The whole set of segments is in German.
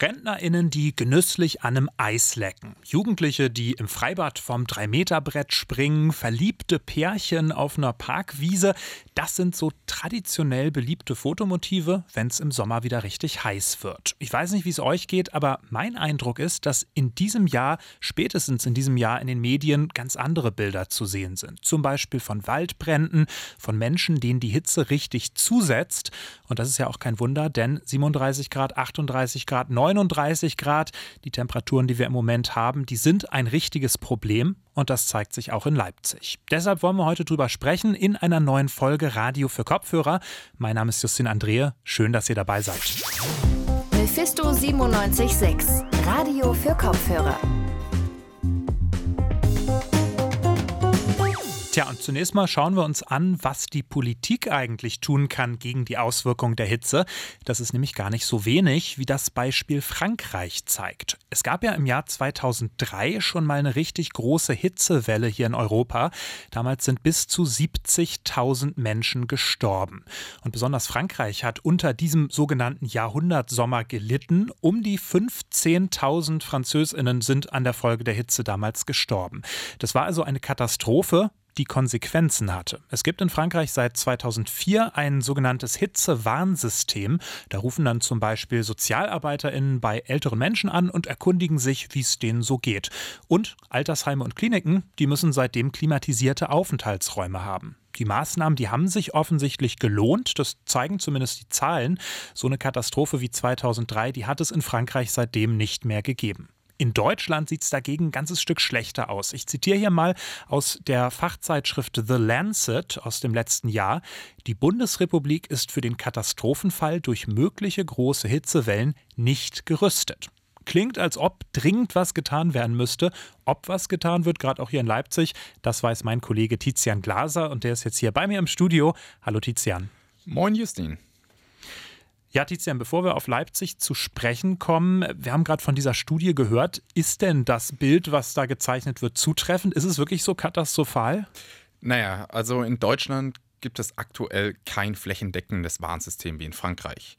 RentnerInnen, die genüsslich an einem Eis lecken. Jugendliche, die im Freibad vom 3-Meter-Brett springen. Verliebte Pärchen auf einer Parkwiese. Das sind so traditionell beliebte Fotomotive, wenn es im Sommer wieder richtig heiß wird. Ich weiß nicht, wie es euch geht, aber mein Eindruck ist, dass in diesem Jahr, spätestens in diesem Jahr in den Medien ganz andere Bilder zu sehen sind. Zum Beispiel von Waldbränden, von Menschen, denen die Hitze richtig zusetzt. Und das ist ja auch kein Wunder, denn 37 Grad, 38 Grad, 9 39 Grad. Die Temperaturen, die wir im Moment haben, die sind ein richtiges Problem und das zeigt sich auch in Leipzig. Deshalb wollen wir heute drüber sprechen in einer neuen Folge Radio für Kopfhörer. Mein Name ist Justin Andrehe. Schön, dass ihr dabei seid. Mephisto 976, Radio für Kopfhörer. Tja, und zunächst mal schauen wir uns an, was die Politik eigentlich tun kann gegen die Auswirkungen der Hitze. Das ist nämlich gar nicht so wenig, wie das Beispiel Frankreich zeigt. Es gab ja im Jahr 2003 schon mal eine richtig große Hitzewelle hier in Europa. Damals sind bis zu 70.000 Menschen gestorben. Und besonders Frankreich hat unter diesem sogenannten Jahrhundertsommer gelitten. Um die 15.000 Französinnen sind an der Folge der Hitze damals gestorben. Das war also eine Katastrophe die Konsequenzen hatte. Es gibt in Frankreich seit 2004 ein sogenanntes Hitzewarnsystem. Da rufen dann zum Beispiel SozialarbeiterInnen bei älteren Menschen an und erkundigen sich, wie es denen so geht. Und Altersheime und Kliniken, die müssen seitdem klimatisierte Aufenthaltsräume haben. Die Maßnahmen, die haben sich offensichtlich gelohnt. Das zeigen zumindest die Zahlen. So eine Katastrophe wie 2003, die hat es in Frankreich seitdem nicht mehr gegeben. In Deutschland sieht es dagegen ein ganzes Stück schlechter aus. Ich zitiere hier mal aus der Fachzeitschrift The Lancet aus dem letzten Jahr. Die Bundesrepublik ist für den Katastrophenfall durch mögliche große Hitzewellen nicht gerüstet. Klingt, als ob dringend was getan werden müsste. Ob was getan wird, gerade auch hier in Leipzig, das weiß mein Kollege Tizian Glaser und der ist jetzt hier bei mir im Studio. Hallo Tizian. Moin Justin. Ja, Tizian, bevor wir auf Leipzig zu sprechen kommen, wir haben gerade von dieser Studie gehört. Ist denn das Bild, was da gezeichnet wird, zutreffend? Ist es wirklich so katastrophal? Naja, also in Deutschland gibt es aktuell kein flächendeckendes Warnsystem wie in Frankreich.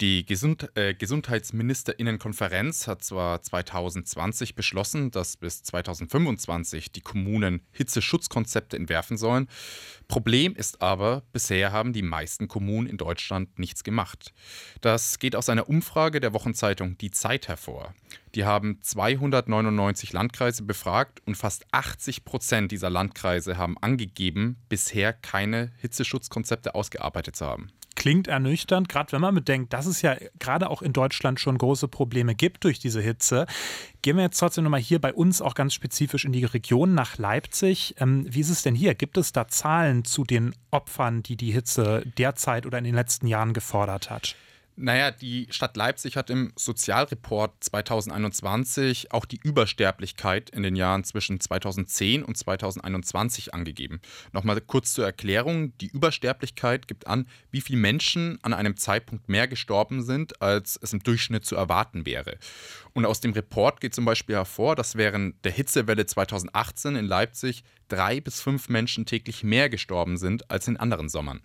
Die Gesund äh, Gesundheitsministerinnenkonferenz hat zwar 2020 beschlossen, dass bis 2025 die Kommunen Hitzeschutzkonzepte entwerfen sollen. Problem ist aber, bisher haben die meisten Kommunen in Deutschland nichts gemacht. Das geht aus einer Umfrage der Wochenzeitung Die Zeit hervor. Die haben 299 Landkreise befragt und fast 80 Prozent dieser Landkreise haben angegeben, bisher keine Hitzeschutzkonzepte ausgearbeitet zu haben klingt ernüchternd, gerade wenn man bedenkt, dass es ja gerade auch in Deutschland schon große Probleme gibt durch diese Hitze. Gehen wir jetzt trotzdem nochmal hier bei uns auch ganz spezifisch in die Region nach Leipzig. Ähm, wie ist es denn hier? Gibt es da Zahlen zu den Opfern, die die Hitze derzeit oder in den letzten Jahren gefordert hat? Naja, die Stadt Leipzig hat im Sozialreport 2021 auch die Übersterblichkeit in den Jahren zwischen 2010 und 2021 angegeben. Nochmal kurz zur Erklärung. Die Übersterblichkeit gibt an, wie viele Menschen an einem Zeitpunkt mehr gestorben sind, als es im Durchschnitt zu erwarten wäre. Und aus dem Report geht zum Beispiel hervor, dass während der Hitzewelle 2018 in Leipzig drei bis fünf Menschen täglich mehr gestorben sind als in anderen Sommern.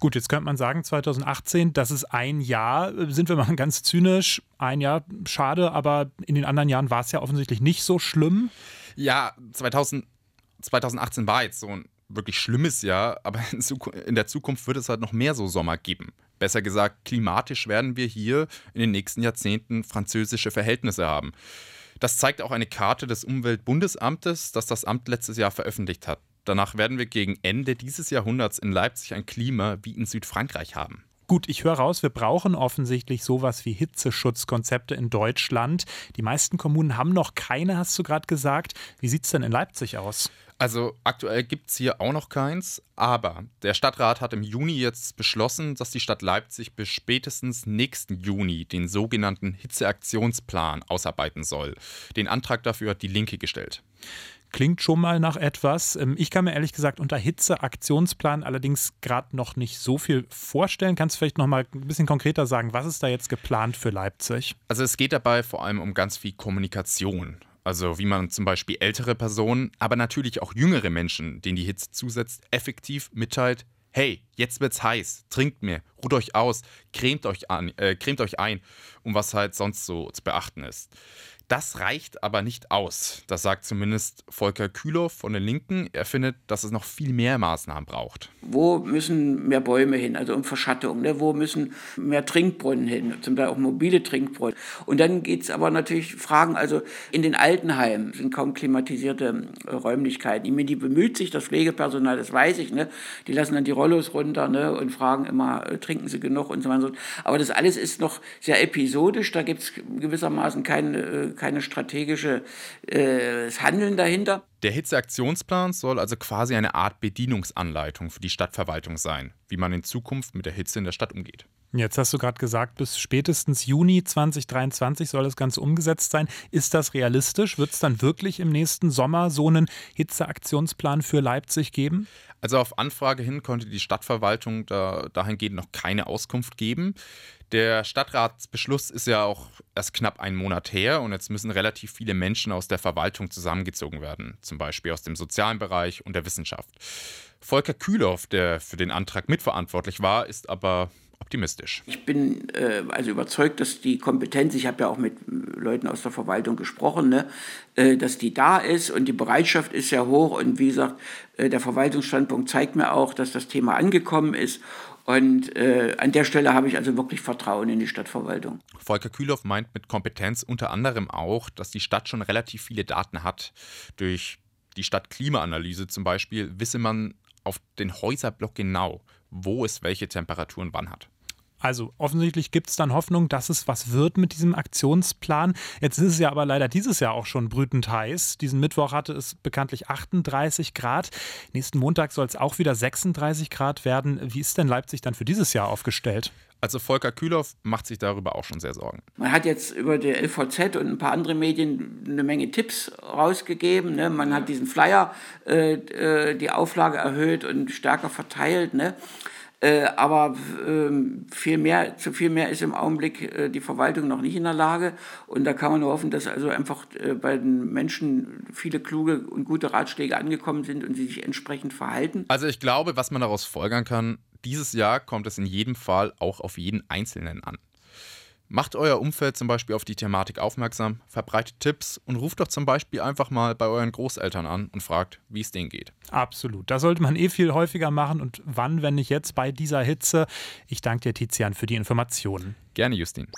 Gut, jetzt könnte man sagen, 2018, das ist ein Jahr, sind wir mal ganz zynisch, ein Jahr schade, aber in den anderen Jahren war es ja offensichtlich nicht so schlimm. Ja, 2000, 2018 war jetzt so ein wirklich schlimmes Jahr, aber in der Zukunft wird es halt noch mehr so Sommer geben. Besser gesagt, klimatisch werden wir hier in den nächsten Jahrzehnten französische Verhältnisse haben. Das zeigt auch eine Karte des Umweltbundesamtes, das das Amt letztes Jahr veröffentlicht hat. Danach werden wir gegen Ende dieses Jahrhunderts in Leipzig ein Klima wie in Südfrankreich haben. Gut, ich höre raus, wir brauchen offensichtlich sowas wie Hitzeschutzkonzepte in Deutschland. Die meisten Kommunen haben noch keine, hast du gerade gesagt. Wie sieht es denn in Leipzig aus? Also aktuell gibt es hier auch noch keins, aber der Stadtrat hat im Juni jetzt beschlossen, dass die Stadt Leipzig bis spätestens nächsten Juni den sogenannten Hitzeaktionsplan ausarbeiten soll. Den Antrag dafür hat die Linke gestellt. Klingt schon mal nach etwas. Ähm, ich kann mir ehrlich gesagt unter Hitzeaktionsplan allerdings gerade noch nicht so viel vorstellen. Kannst du vielleicht noch mal ein bisschen konkreter sagen, was ist da jetzt geplant für Leipzig? Also es geht dabei vor allem um ganz viel Kommunikation. Also wie man zum Beispiel ältere Personen, aber natürlich auch jüngere Menschen, denen die Hitze zusetzt, effektiv mitteilt, hey, jetzt wird's heiß, trinkt mehr, ruht euch aus, cremt euch, an, äh, cremt euch ein, um was halt sonst so zu beachten ist. Das reicht aber nicht aus. Das sagt zumindest Volker Kühlow von den Linken. Er findet, dass es noch viel mehr Maßnahmen braucht. Wo müssen mehr Bäume hin, also um Verschattung? Ne? Wo müssen mehr Trinkbrunnen hin, zum Beispiel auch mobile Trinkbrunnen? Und dann geht es aber natürlich Fragen, also in den Altenheimen sind kaum klimatisierte äh, Räumlichkeiten. Ich meine, die bemüht sich, das Pflegepersonal, das weiß ich, ne? die lassen dann die Rollos runter ne? und fragen immer, äh, trinken sie genug und so weiter. Aber das alles ist noch sehr episodisch, da gibt es gewissermaßen keine äh, keine strategische äh, Handeln dahinter. Der Hitzeaktionsplan soll also quasi eine Art Bedienungsanleitung für die Stadtverwaltung sein, wie man in Zukunft mit der Hitze in der Stadt umgeht. Jetzt hast du gerade gesagt, bis spätestens Juni 2023 soll das Ganze umgesetzt sein. Ist das realistisch? Wird es dann wirklich im nächsten Sommer so einen Hitzeaktionsplan für Leipzig geben? Also auf Anfrage hin konnte die Stadtverwaltung da, dahingehend noch keine Auskunft geben. Der Stadtratsbeschluss ist ja auch erst knapp einen Monat her und jetzt müssen relativ viele Menschen aus der Verwaltung zusammengezogen werden, zum Beispiel aus dem sozialen Bereich und der Wissenschaft. Volker Kühloff, der für den Antrag mitverantwortlich war, ist aber optimistisch. Ich bin äh, also überzeugt, dass die Kompetenz, ich habe ja auch mit Leuten aus der Verwaltung gesprochen, ne, äh, dass die da ist und die Bereitschaft ist sehr hoch und wie gesagt, äh, der Verwaltungsstandpunkt zeigt mir auch, dass das Thema angekommen ist und äh, an der Stelle habe ich also wirklich Vertrauen in die Stadtverwaltung. Volker Kühloff meint mit Kompetenz unter anderem auch, dass die Stadt schon relativ viele Daten hat. Durch die Stadtklimaanalyse zum Beispiel wisse man auf den Häuserblock genau, wo es welche Temperaturen wann hat. Also offensichtlich gibt es dann Hoffnung, dass es was wird mit diesem Aktionsplan. Jetzt ist es ja aber leider dieses Jahr auch schon brütend heiß. Diesen Mittwoch hatte es bekanntlich 38 Grad. Nächsten Montag soll es auch wieder 36 Grad werden. Wie ist denn Leipzig dann für dieses Jahr aufgestellt? Also Volker Kühloff macht sich darüber auch schon sehr Sorgen. Man hat jetzt über die LVZ und ein paar andere Medien eine Menge Tipps rausgegeben. Ne? Man hat diesen Flyer, äh, äh die Auflage erhöht und stärker verteilt. Ne? Äh, aber äh, viel mehr, zu viel mehr ist im Augenblick äh, die Verwaltung noch nicht in der Lage. Und da kann man nur hoffen, dass also einfach äh, bei den Menschen viele kluge und gute Ratschläge angekommen sind und sie sich entsprechend verhalten. Also ich glaube, was man daraus folgern kann, dieses Jahr kommt es in jedem Fall auch auf jeden Einzelnen an. Macht euer Umfeld zum Beispiel auf die Thematik aufmerksam, verbreitet Tipps und ruft doch zum Beispiel einfach mal bei euren Großeltern an und fragt, wie es denen geht. Absolut. Das sollte man eh viel häufiger machen und wann, wenn nicht jetzt bei dieser Hitze. Ich danke dir, Tizian, für die Informationen. Gerne, Justin.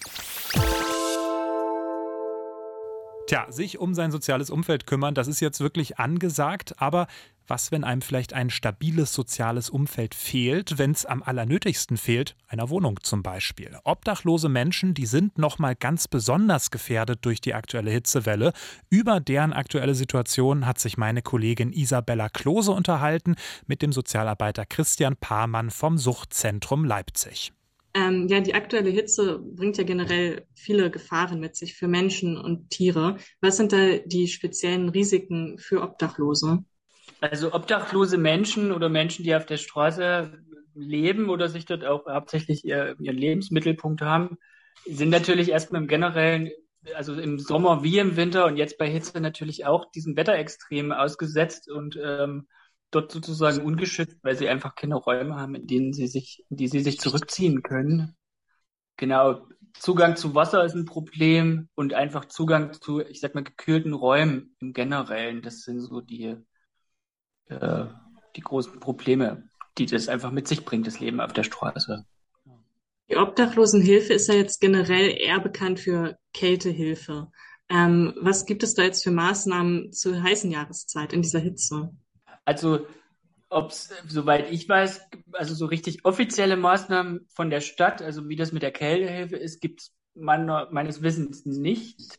Tja, sich um sein soziales Umfeld kümmern, das ist jetzt wirklich angesagt, aber was, wenn einem vielleicht ein stabiles soziales Umfeld fehlt, wenn es am allernötigsten fehlt, einer Wohnung zum Beispiel? Obdachlose Menschen, die sind nochmal ganz besonders gefährdet durch die aktuelle Hitzewelle. Über deren aktuelle Situation hat sich meine Kollegin Isabella Klose unterhalten mit dem Sozialarbeiter Christian Pahrmann vom Suchtzentrum Leipzig. Ähm, ja, die aktuelle Hitze bringt ja generell viele Gefahren mit sich für Menschen und Tiere. Was sind da die speziellen Risiken für Obdachlose? Also obdachlose Menschen oder Menschen, die auf der Straße leben oder sich dort auch hauptsächlich ihr, ihren Lebensmittelpunkt haben, sind natürlich erstmal im generellen, also im Sommer wie im Winter und jetzt bei Hitze natürlich auch diesen Wetterextremen ausgesetzt und ähm, dort sozusagen ungeschützt, weil sie einfach keine Räume haben, in denen sie sich, in die sie sich zurückziehen können. Genau. Zugang zu Wasser ist ein Problem und einfach Zugang zu, ich sag mal, gekühlten Räumen im Generellen. Das sind so die, äh, die großen Probleme, die das einfach mit sich bringt, das Leben auf der Straße. Die Obdachlosenhilfe ist ja jetzt generell eher bekannt für Kältehilfe. Ähm, was gibt es da jetzt für Maßnahmen zur heißen Jahreszeit in dieser Hitze? Also, ob es, soweit ich weiß, also so richtig offizielle Maßnahmen von der Stadt, also wie das mit der Kältehilfe ist, gibt es meines Wissens nicht.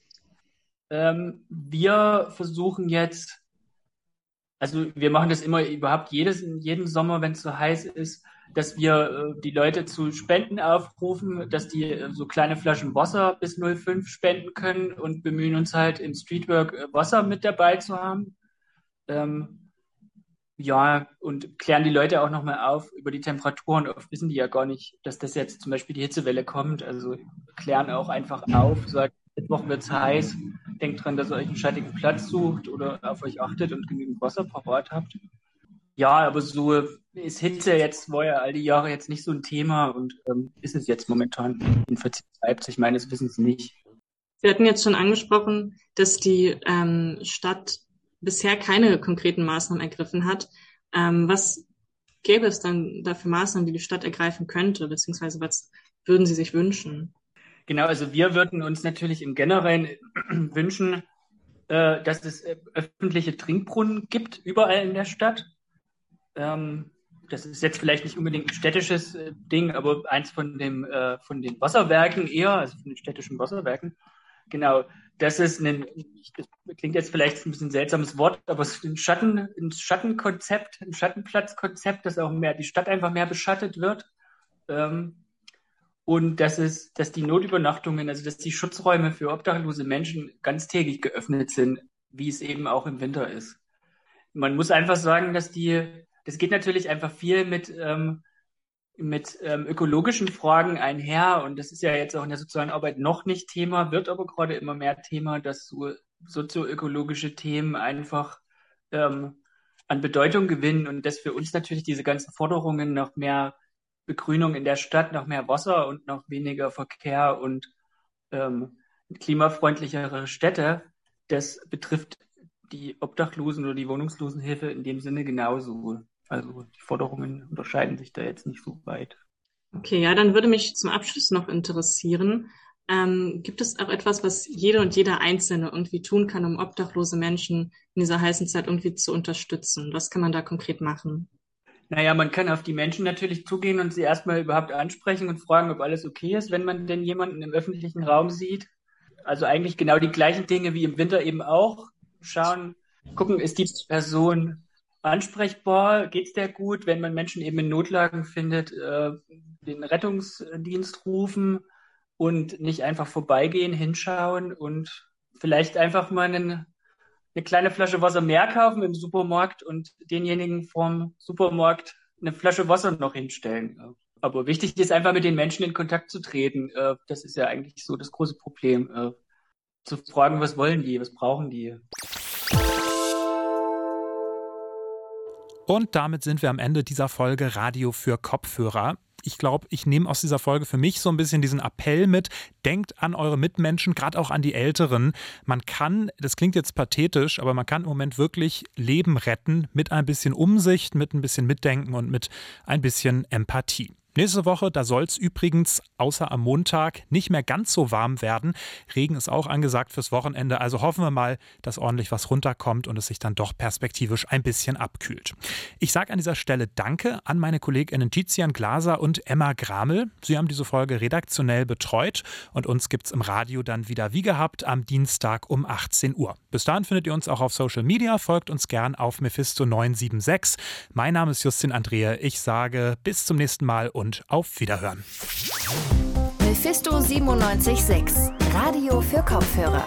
Ähm, wir versuchen jetzt, also wir machen das immer überhaupt jedes, jeden Sommer, wenn es so heiß ist, dass wir äh, die Leute zu Spenden aufrufen, dass die äh, so kleine Flaschen Wasser bis 0,5 spenden können und bemühen uns halt im Streetwork äh, Wasser mit dabei zu haben. Ähm, ja, und klären die Leute auch nochmal auf über die Temperaturen. Oft wissen die ja gar nicht, dass das jetzt zum Beispiel die Hitzewelle kommt. Also klären auch einfach auf, sagen, Mittwoch wird's heiß, denkt dran, dass ihr euch einen schattigen Platz sucht oder auf euch achtet und genügend Wasser parat habt. Ja, aber so ist Hitze jetzt, war ja all die Jahre jetzt nicht so ein Thema und ähm, ist es jetzt momentan in Leipzig meines Wissens nicht. Sie hatten jetzt schon angesprochen, dass die ähm, Stadt bisher keine konkreten Maßnahmen ergriffen hat. Ähm, was gäbe es dann dafür Maßnahmen, die die Stadt ergreifen könnte, beziehungsweise was würden Sie sich wünschen? Genau, also wir würden uns natürlich im Generellen wünschen, äh, dass es äh, öffentliche Trinkbrunnen gibt, überall in der Stadt. Ähm, das ist jetzt vielleicht nicht unbedingt ein städtisches äh, Ding, aber eins von, dem, äh, von den Wasserwerken eher, also von den städtischen Wasserwerken. Genau, das ist ein, das klingt jetzt vielleicht ein bisschen seltsames Wort, aber es ist ein, Schatten, ein Schattenkonzept, ein Schattenplatzkonzept, dass auch mehr die Stadt einfach mehr beschattet wird. Ähm, und dass es, dass die Notübernachtungen, also dass die Schutzräume für obdachlose Menschen ganztägig geöffnet sind, wie es eben auch im Winter ist. Man muss einfach sagen, dass die, das geht natürlich einfach viel mit, ähm, mit ähm, ökologischen Fragen einher. Und das ist ja jetzt auch in der sozialen Arbeit noch nicht Thema, wird aber gerade immer mehr Thema, dass so sozioökologische Themen einfach ähm, an Bedeutung gewinnen und dass für uns natürlich diese ganzen Forderungen nach mehr Begrünung in der Stadt, nach mehr Wasser und noch weniger Verkehr und ähm, klimafreundlichere Städte, das betrifft die Obdachlosen oder die Wohnungslosenhilfe in dem Sinne genauso. Also die Forderungen unterscheiden sich da jetzt nicht so weit. Okay, ja, dann würde mich zum Abschluss noch interessieren, ähm, gibt es auch etwas, was jede und jeder Einzelne irgendwie tun kann, um obdachlose Menschen in dieser heißen Zeit irgendwie zu unterstützen? Was kann man da konkret machen? Naja, man kann auf die Menschen natürlich zugehen und sie erstmal überhaupt ansprechen und fragen, ob alles okay ist, wenn man denn jemanden im öffentlichen Raum sieht. Also eigentlich genau die gleichen Dinge wie im Winter eben auch. Schauen, gucken, ist die Person ansprechbar, geht's der gut, wenn man Menschen eben in Notlagen findet, äh, den Rettungsdienst rufen und nicht einfach vorbeigehen, hinschauen und vielleicht einfach mal einen eine kleine Flasche Wasser mehr kaufen im Supermarkt und denjenigen vom Supermarkt eine Flasche Wasser noch hinstellen. Aber wichtig ist einfach mit den Menschen in Kontakt zu treten. Äh, das ist ja eigentlich so das große Problem. Äh, zu fragen, was wollen die, was brauchen die. Und damit sind wir am Ende dieser Folge Radio für Kopfhörer ich glaube, ich nehme aus dieser Folge für mich so ein bisschen diesen Appell mit. Denkt an eure Mitmenschen, gerade auch an die Älteren. Man kann, das klingt jetzt pathetisch, aber man kann im Moment wirklich Leben retten mit ein bisschen Umsicht, mit ein bisschen Mitdenken und mit ein bisschen Empathie. Nächste Woche, da soll es übrigens außer am Montag nicht mehr ganz so warm werden. Regen ist auch angesagt fürs Wochenende, also hoffen wir mal, dass ordentlich was runterkommt und es sich dann doch perspektivisch ein bisschen abkühlt. Ich sage an dieser Stelle Danke an meine Kolleginnen Tizian Glaser und Emma Gramel. Sie haben diese Folge redaktionell betreut und uns gibt es im Radio dann wieder wie gehabt am Dienstag um 18 Uhr. Bis dahin findet ihr uns auch auf Social Media, folgt uns gern auf Mephisto976. Mein Name ist Justin Andrea. Ich sage bis zum nächsten Mal und und auf Wiederhören. Mephisto 976, Radio für Kopfhörer.